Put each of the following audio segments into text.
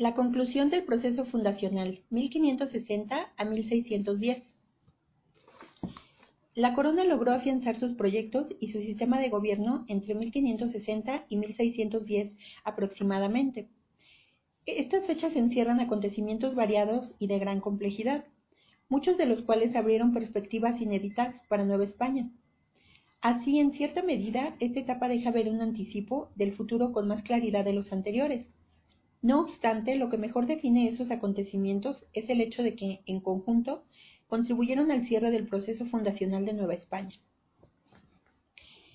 La conclusión del proceso fundacional, 1560 a 1610. La corona logró afianzar sus proyectos y su sistema de gobierno entre 1560 y 1610 aproximadamente. Estas fechas encierran acontecimientos variados y de gran complejidad, muchos de los cuales abrieron perspectivas inéditas para Nueva España. Así, en cierta medida, esta etapa deja ver un anticipo del futuro con más claridad de los anteriores. No obstante, lo que mejor define esos acontecimientos es el hecho de que, en conjunto, contribuyeron al cierre del proceso fundacional de Nueva España.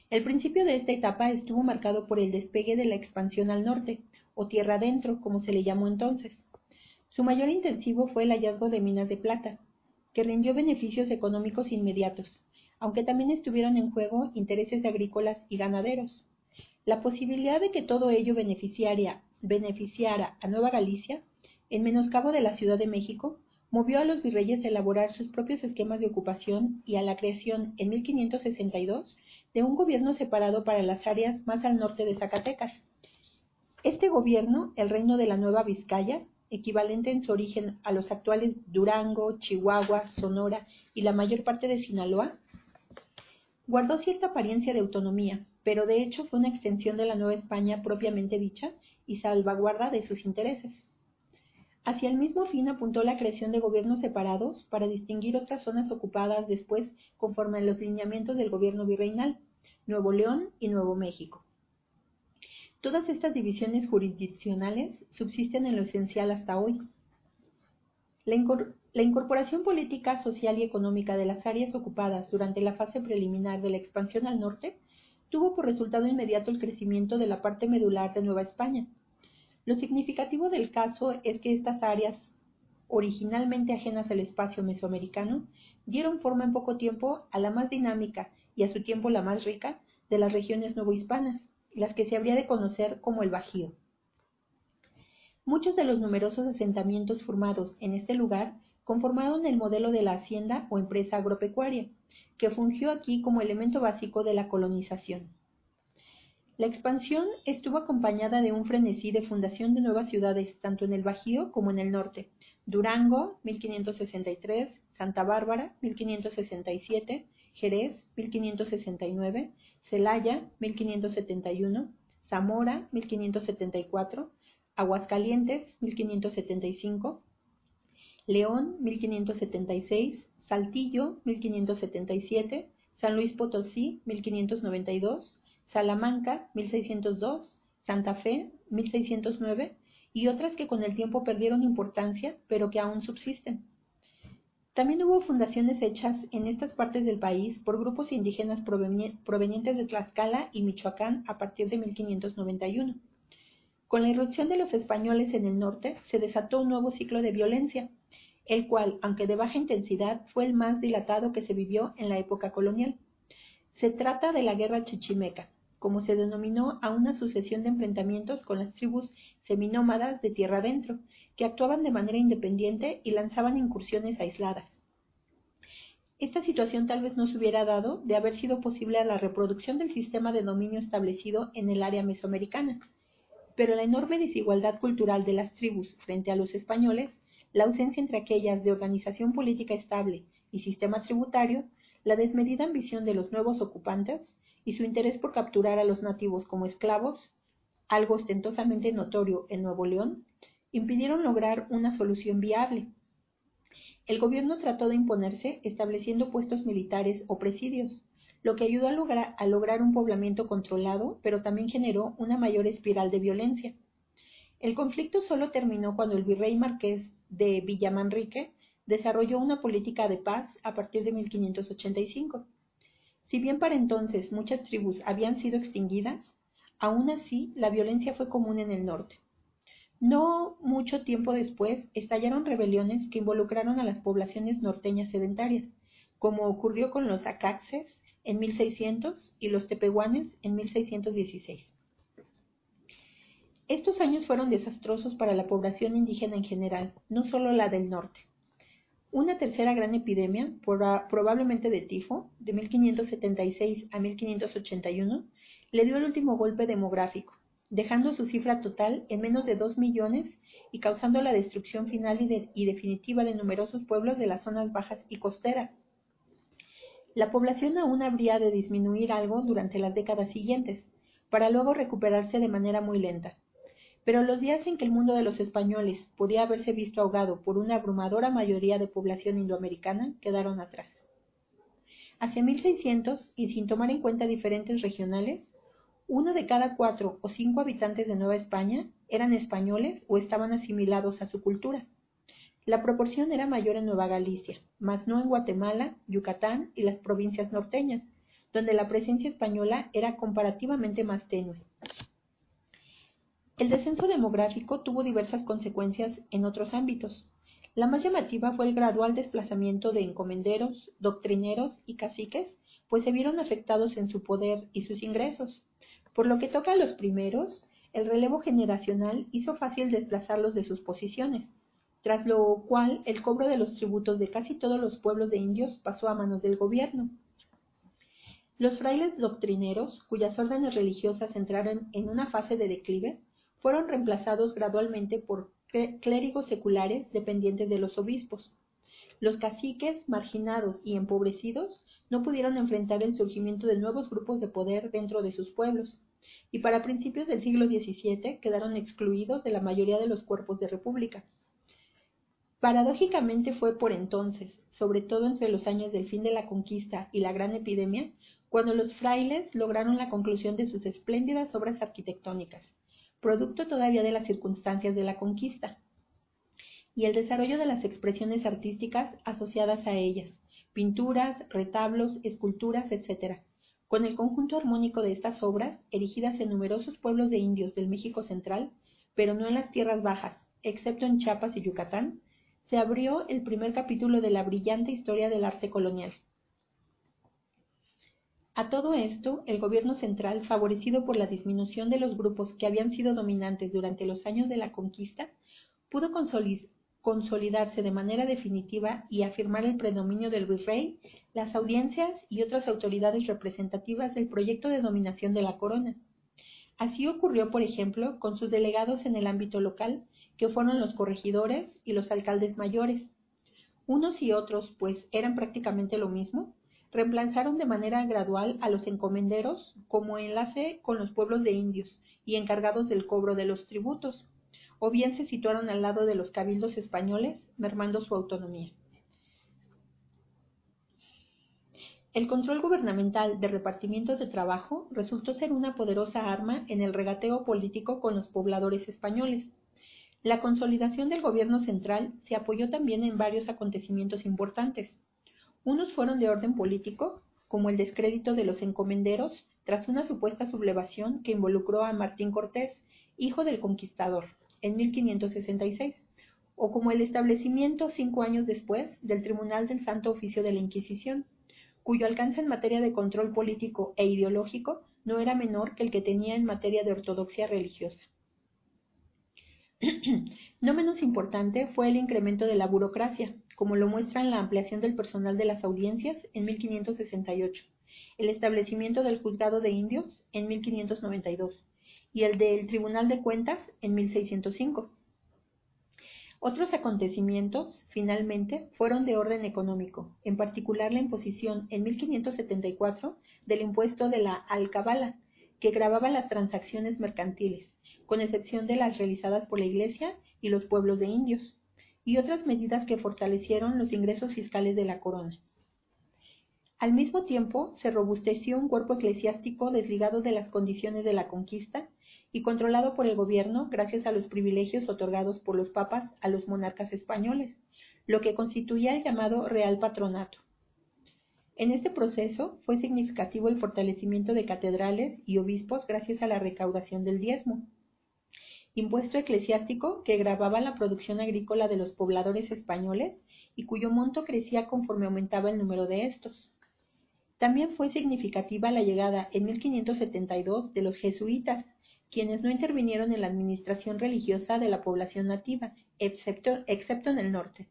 El principio de esta etapa estuvo marcado por el despegue de la expansión al norte, o tierra adentro, como se le llamó entonces. Su mayor intensivo fue el hallazgo de minas de plata, que rindió beneficios económicos inmediatos, aunque también estuvieron en juego intereses agrícolas y ganaderos. La posibilidad de que todo ello beneficiara, beneficiara a Nueva Galicia, en menoscabo de la Ciudad de México, movió a los virreyes a elaborar sus propios esquemas de ocupación y a la creación en 1562 de un gobierno separado para las áreas más al norte de Zacatecas. Este gobierno, el Reino de la Nueva Vizcaya, equivalente en su origen a los actuales Durango, Chihuahua, Sonora y la mayor parte de Sinaloa, guardó cierta apariencia de autonomía, pero de hecho fue una extensión de la Nueva España propiamente dicha y salvaguarda de sus intereses. Hacia el mismo fin apuntó la creación de gobiernos separados para distinguir otras zonas ocupadas después conforme a los lineamientos del gobierno virreinal, Nuevo León y Nuevo México. Todas estas divisiones jurisdiccionales subsisten en lo esencial hasta hoy. La, la incorporación política, social y económica de las áreas ocupadas durante la fase preliminar de la expansión al norte tuvo por resultado inmediato el crecimiento de la parte medular de Nueva España. Lo significativo del caso es que estas áreas, originalmente ajenas al espacio mesoamericano, dieron forma en poco tiempo a la más dinámica y a su tiempo la más rica de las regiones novohispanas, las que se habría de conocer como el Bajío. Muchos de los numerosos asentamientos formados en este lugar conformaron el modelo de la hacienda o empresa agropecuaria, que fungió aquí como elemento básico de la colonización. La expansión estuvo acompañada de un frenesí de fundación de nuevas ciudades, tanto en el Bajío como en el norte. Durango, 1563, Santa Bárbara, 1567, Jerez, 1569, Celaya, 1571, Zamora, 1574, Aguascalientes, 1575, León 1576, Saltillo 1577, San Luis Potosí 1592, Salamanca 1602, Santa Fe 1609 y otras que con el tiempo perdieron importancia pero que aún subsisten. También hubo fundaciones hechas en estas partes del país por grupos indígenas provenientes de Tlaxcala y Michoacán a partir de 1591. Con la irrupción de los españoles en el norte se desató un nuevo ciclo de violencia, el cual, aunque de baja intensidad, fue el más dilatado que se vivió en la época colonial. Se trata de la Guerra Chichimeca, como se denominó a una sucesión de enfrentamientos con las tribus seminómadas de tierra adentro, que actuaban de manera independiente y lanzaban incursiones aisladas. Esta situación tal vez no se hubiera dado de haber sido posible la reproducción del sistema de dominio establecido en el área mesoamericana. Pero la enorme desigualdad cultural de las tribus frente a los españoles la ausencia entre aquellas de organización política estable y sistema tributario, la desmedida ambición de los nuevos ocupantes y su interés por capturar a los nativos como esclavos, algo ostentosamente notorio en Nuevo León, impidieron lograr una solución viable. El gobierno trató de imponerse estableciendo puestos militares o presidios, lo que ayudó a lograr, un poblamiento controlado, pero también generó una mayor espiral de violencia. El conflicto solo terminó cuando el virrey marqués de Villamanrique desarrolló una política de paz a partir de 1585. Si bien para entonces muchas tribus habían sido extinguidas, aún así la violencia fue común en el norte. No mucho tiempo después estallaron rebeliones que involucraron a las poblaciones norteñas sedentarias, como ocurrió con los acaxes en 1600 y los tepehuanes en 1616. Estos años fueron desastrosos para la población indígena en general, no solo la del norte. Una tercera gran epidemia, probablemente de tifo, de 1576 a 1581, le dio el último golpe demográfico, dejando su cifra total en menos de dos millones y causando la destrucción final y, definitiva de numerosos pueblos de las zonas bajas y costeras. La población aún habría de disminuir algo durante las décadas siguientes, para luego recuperarse de manera muy lenta. Pero los días en que el mundo de los españoles podía haberse visto ahogado por una abrumadora mayoría de población indoamericana quedaron atrás. Hacia 1600, y sin tomar en cuenta diferentes regionales, uno de cada cuatro o cinco habitantes de Nueva España eran españoles o estaban asimilados a su cultura. La proporción era mayor en Nueva Galicia, mas no en Guatemala, Yucatán y las provincias norteñas, donde la presencia española era comparativamente más tenue. El descenso demográfico tuvo diversas consecuencias en otros ámbitos. La más llamativa fue el gradual desplazamiento de encomenderos, doctrineros y caciques, pues se vieron afectados en su poder y sus ingresos. Por lo que toca a los primeros, el relevo generacional hizo fácil desplazarlos de sus posiciones, tras lo cual el cobro de los tributos de casi todos los pueblos de indios pasó a manos del gobierno. Los frailes doctrineros, cuyas órdenes religiosas entraron en una fase de declive, fueron reemplazados gradualmente por clérigos seculares dependientes de los obispos. Los caciques, marginados y empobrecidos, no pudieron enfrentar el surgimiento de nuevos grupos de poder dentro de sus pueblos, y para principios del siglo XVII quedaron excluidos de la mayoría de los cuerpos de república. Paradójicamente fue por entonces, sobre todo entre los años del fin de la conquista y la gran epidemia, cuando los frailes lograron la conclusión de sus espléndidas obras arquitectónicas, producto todavía de las circunstancias de la conquista, y el desarrollo de las expresiones artísticas asociadas a ellas, pinturas, retablos, esculturas, etc., con el conjunto armónico de estas obras, erigidas en numerosos pueblos de indios del México central, pero no en las tierras bajas, excepto en Chiapas y Yucatán, se abrió el primer capítulo de la brillante historia del arte colonial. A todo esto, el gobierno central, favorecido por la disminución de los grupos que habían sido dominantes durante los años de la conquista, pudo consolidarse de manera definitiva y afirmar el predominio del virrey, las audiencias y otras autoridades representativas del proyecto de dominación de la corona. Así ocurrió, por ejemplo, con sus delegados en el ámbito local, que fueron los corregidores y los alcaldes mayores. Unos y otros, pues eran prácticamente lo mismo, reemplazaron de manera gradual a los encomenderos como enlace con los pueblos de indios y encargados del cobro de los tributos, o bien se situaron al lado de los cabildos españoles, mermando su autonomía. El control gubernamental de repartimiento de trabajo resultó ser una poderosa arma en el regateo político con los pobladores españoles. La consolidación del gobierno central se apoyó también en varios acontecimientos importantes. Unos fueron de orden político, como el descrédito de los encomenderos tras una supuesta sublevación que involucró a Martín Cortés, hijo del conquistador en 1566, o como el establecimiento cinco años después del Tribunal del Santo Oficio de la Inquisición, cuyo alcance en materia de control político e ideológico no era menor que el que tenía en materia de ortodoxia religiosa. no menos importante fue el incremento de la burocracia, como lo muestra en la ampliación del personal de las audiencias en 1568, el establecimiento del juzgado de indios en 1592, y el del Tribunal de Cuentas en 1605. Otros acontecimientos, finalmente, fueron de orden económico, en particular la imposición en 1574 del impuesto de la alcabala, que grababa las transacciones mercantiles, con excepción de las realizadas por la Iglesia y los pueblos de indios, y otras medidas que fortalecieron los ingresos fiscales de la corona. Al mismo tiempo, se robusteció un cuerpo eclesiástico desligado de las condiciones de la conquista y controlado por el gobierno gracias a los privilegios otorgados por los papas a los monarcas españoles, lo que constituía el llamado Real Patronato. En este proceso fue significativo el fortalecimiento de catedrales y obispos gracias a la recaudación del diezmo, impuesto eclesiástico que grababa la producción agrícola de los pobladores españoles y cuyo monto crecía conforme aumentaba el número de estos. También fue significativa la llegada en 1572 de los jesuitas, quienes no intervinieron en la administración religiosa de la población nativa, excepto, excepto en el norte,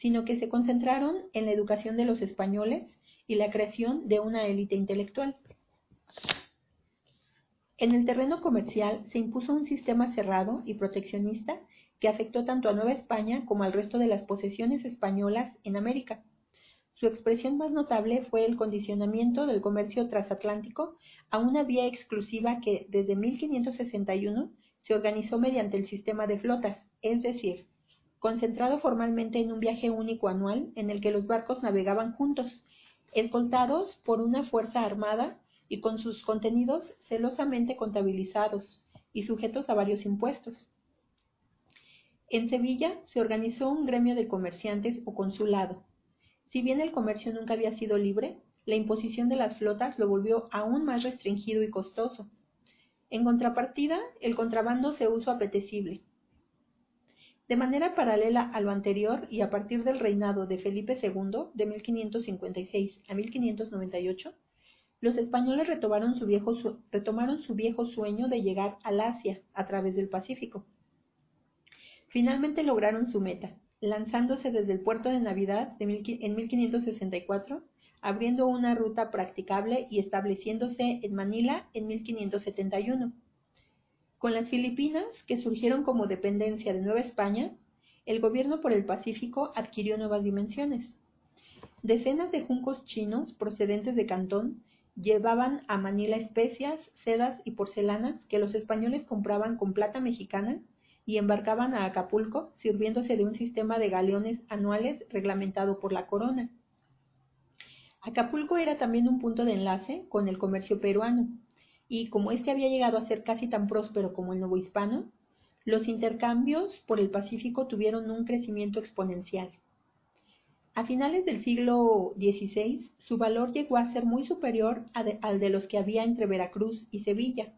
sino que se concentraron en la educación de los españoles y la creación de una élite intelectual. En el terreno comercial se impuso un sistema cerrado y proteccionista que afectó tanto a Nueva España como al resto de las posesiones españolas en América. Su expresión más notable fue el condicionamiento del comercio transatlántico a una vía exclusiva que desde 1561 se organizó mediante el sistema de flotas, es decir, concentrado formalmente en un viaje único anual en el que los barcos navegaban juntos, escoltados por una fuerza armada y con sus contenidos celosamente contabilizados y sujetos a varios impuestos. En Sevilla se organizó un gremio de comerciantes o consulado, si bien el comercio nunca había sido libre, la imposición de las flotas lo volvió aún más restringido y costoso. En contrapartida, el contrabando se usó apetecible. De manera paralela a lo anterior y a partir del reinado de Felipe II de 1556 a 1598, los españoles retomaron su, viejo, sueño de llegar al Asia a través del Pacífico. Finalmente lograron su meta, lanzándose desde el puerto de Navidad en 1564, abriendo una ruta practicable y estableciéndose en Manila en 1571. Con las Filipinas, que surgieron como dependencia de Nueva España, el gobierno por el Pacífico adquirió nuevas dimensiones. Decenas de juncos chinos procedentes de Cantón llevaban a Manila especias, sedas y porcelanas que los españoles compraban con plata mexicana y embarcaban a Acapulco sirviéndose de un sistema de galeones anuales reglamentado por la corona. Acapulco era también un punto de enlace con el comercio peruano, y como éste había llegado a ser casi tan próspero como el nuevo hispano, los intercambios por el Pacífico tuvieron un crecimiento exponencial. A finales del siglo XVI, su valor llegó a ser muy superior al de los que había entre Veracruz y Sevilla,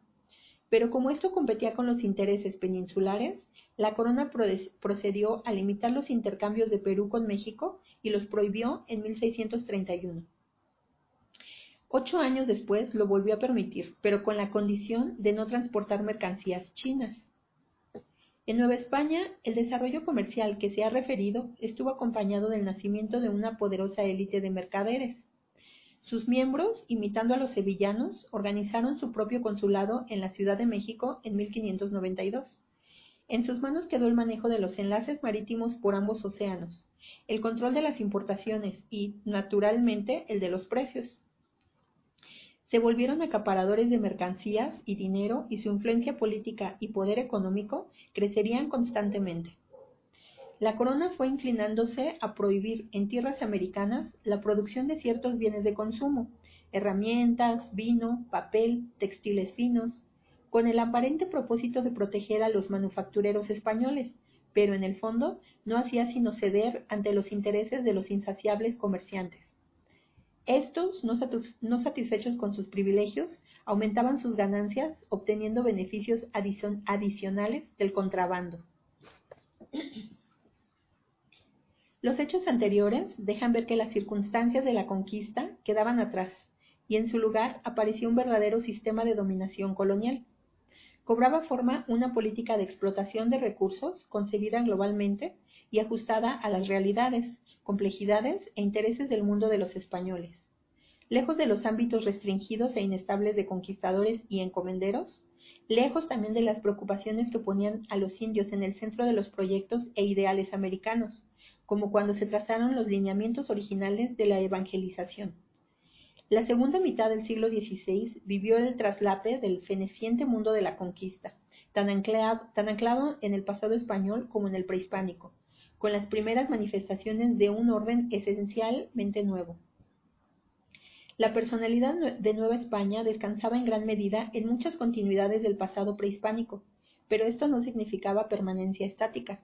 pero como esto competía con los intereses peninsulares, la corona procedió a limitar los intercambios de Perú con México y los prohibió en 1631. Ocho años después lo volvió a permitir, pero con la condición de no transportar mercancías chinas. En Nueva España, el desarrollo comercial que se ha referido estuvo acompañado del nacimiento de una poderosa élite de mercaderes, sus miembros, imitando a los sevillanos, organizaron su propio consulado en la Ciudad de México en 1592. En sus manos quedó el manejo de los enlaces marítimos por ambos océanos, el control de las importaciones y, naturalmente, el de los precios. Se volvieron acaparadores de mercancías y dinero y su influencia política y poder económico crecerían constantemente la corona fue inclinándose a prohibir en tierras americanas la producción de ciertos bienes de consumo, herramientas, vino, papel, textiles finos, con el aparente propósito de proteger a los manufactureros españoles, pero en el fondo no hacía sino ceder ante los intereses de los insaciables comerciantes. Estos, no, satisfechos con sus privilegios, aumentaban sus ganancias obteniendo beneficios adicionales del contrabando. Los hechos anteriores dejan ver que las circunstancias de la conquista quedaban atrás y en su lugar apareció un verdadero sistema de dominación colonial. Cobraba forma una política de explotación de recursos concebida globalmente y ajustada a las realidades, complejidades e intereses del mundo de los españoles. Lejos de los ámbitos restringidos e inestables de conquistadores y encomenderos, lejos también de las preocupaciones que ponían a los indios en el centro de los proyectos e ideales americanos, como cuando se trazaron los lineamientos originales de la evangelización. La segunda mitad del siglo XVI vivió el traslape del feneciente mundo de la conquista, tan anclado, tan anclado en el pasado español como en el prehispánico, con las primeras manifestaciones de un orden esencialmente nuevo. La personalidad de Nueva España descansaba en gran medida en muchas continuidades del pasado prehispánico, pero esto no significaba permanencia estática.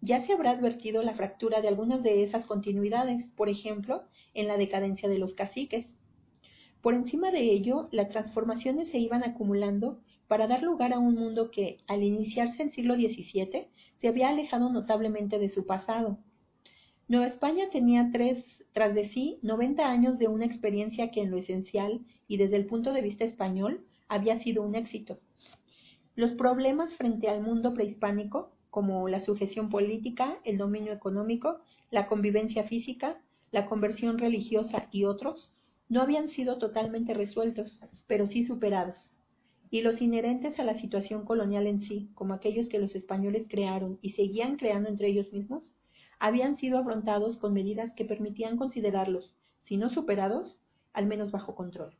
Ya se habrá advertido la fractura de algunas de esas continuidades, por ejemplo, en la decadencia de los caciques. Por encima de ello, las transformaciones se iban acumulando para dar lugar a un mundo que, al iniciarse el siglo XVII, se había alejado notablemente de su pasado. Nueva España tenía tres, tras de sí 90 años de una experiencia que en lo esencial y desde el punto de vista español había sido un éxito. Los problemas frente al mundo prehispánico como la sujeción política, el dominio económico, la convivencia física, la conversión religiosa y otros, no habían sido totalmente resueltos, pero sí superados. Y los inherentes a la situación colonial en sí, como aquellos que los españoles crearon y seguían creando entre ellos mismos, habían sido afrontados con medidas que permitían considerarlos, si no superados, al menos bajo control.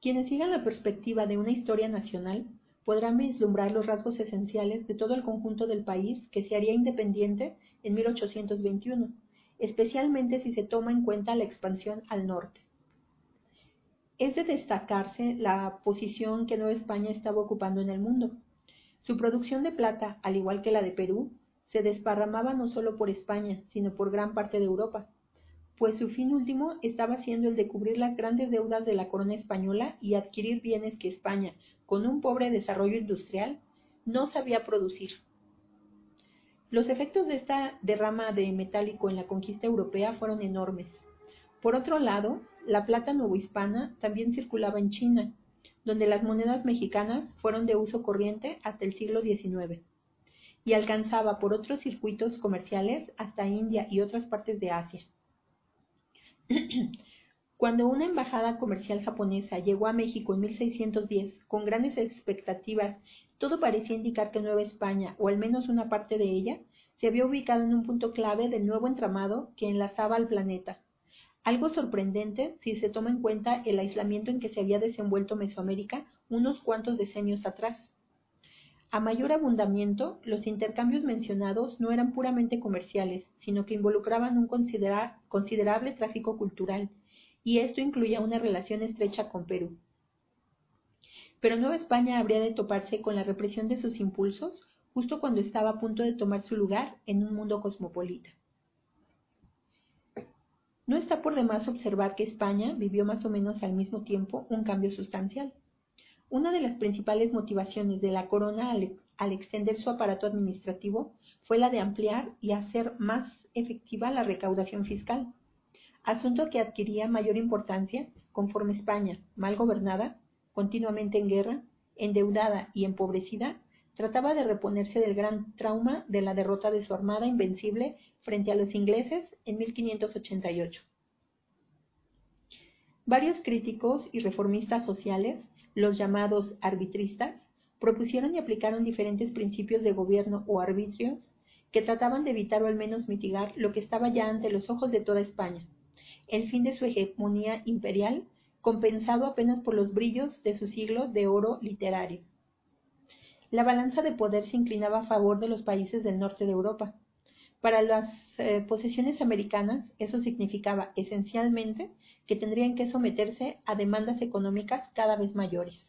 Quienes sigan la perspectiva de una historia nacional podrán vislumbrar los rasgos esenciales de todo el conjunto del país que se haría independiente en 1821, especialmente si se toma en cuenta la expansión al norte. Es de destacarse la posición que Nueva España estaba ocupando en el mundo. Su producción de plata, al igual que la de Perú, se desparramaba no solo por España, sino por gran parte de Europa, pues su fin último estaba siendo el de cubrir las grandes deudas de la corona española y adquirir bienes que España, con un pobre desarrollo industrial, no sabía producir. Los efectos de esta derrama de metálico en la conquista europea fueron enormes. Por otro lado, la plata novohispana también circulaba en China, donde las monedas mexicanas fueron de uso corriente hasta el siglo XIX, y alcanzaba por otros circuitos comerciales hasta India y otras partes de Asia. Cuando una embajada comercial japonesa llegó a México en 1610 con grandes expectativas, todo parecía indicar que Nueva España, o al menos una parte de ella, se había ubicado en un punto clave del nuevo entramado que enlazaba al planeta, algo sorprendente si se toma en cuenta el aislamiento en que se había desenvuelto Mesoamérica unos cuantos decenios atrás. A mayor abundamiento, los intercambios mencionados no eran puramente comerciales, sino que involucraban un considerable tráfico cultural, y esto incluía una relación estrecha con Perú. Pero Nueva España habría de toparse con la represión de sus impulsos justo cuando estaba a punto de tomar su lugar en un mundo cosmopolita. No está por demás observar que España vivió más o menos al mismo tiempo un cambio sustancial. Una de las principales motivaciones de la corona al, extender su aparato administrativo fue la de ampliar y hacer más efectiva la recaudación fiscal, asunto que adquiría mayor importancia conforme España, mal gobernada, continuamente en guerra, endeudada y empobrecida, trataba de reponerse del gran trauma de la derrota de su armada invencible frente a los ingleses en 1588. Varios críticos y reformistas sociales, los llamados arbitristas, propusieron y aplicaron diferentes principios de gobierno o arbitrios que trataban de evitar o al menos mitigar lo que estaba ya ante los ojos de toda España, el fin de su hegemonía imperial, compensado apenas por los brillos de su siglo de oro literario. La balanza de poder se inclinaba a favor de los países del norte de Europa, para las eh, posesiones americanas, eso significaba esencialmente que tendrían que someterse a demandas económicas cada vez mayores.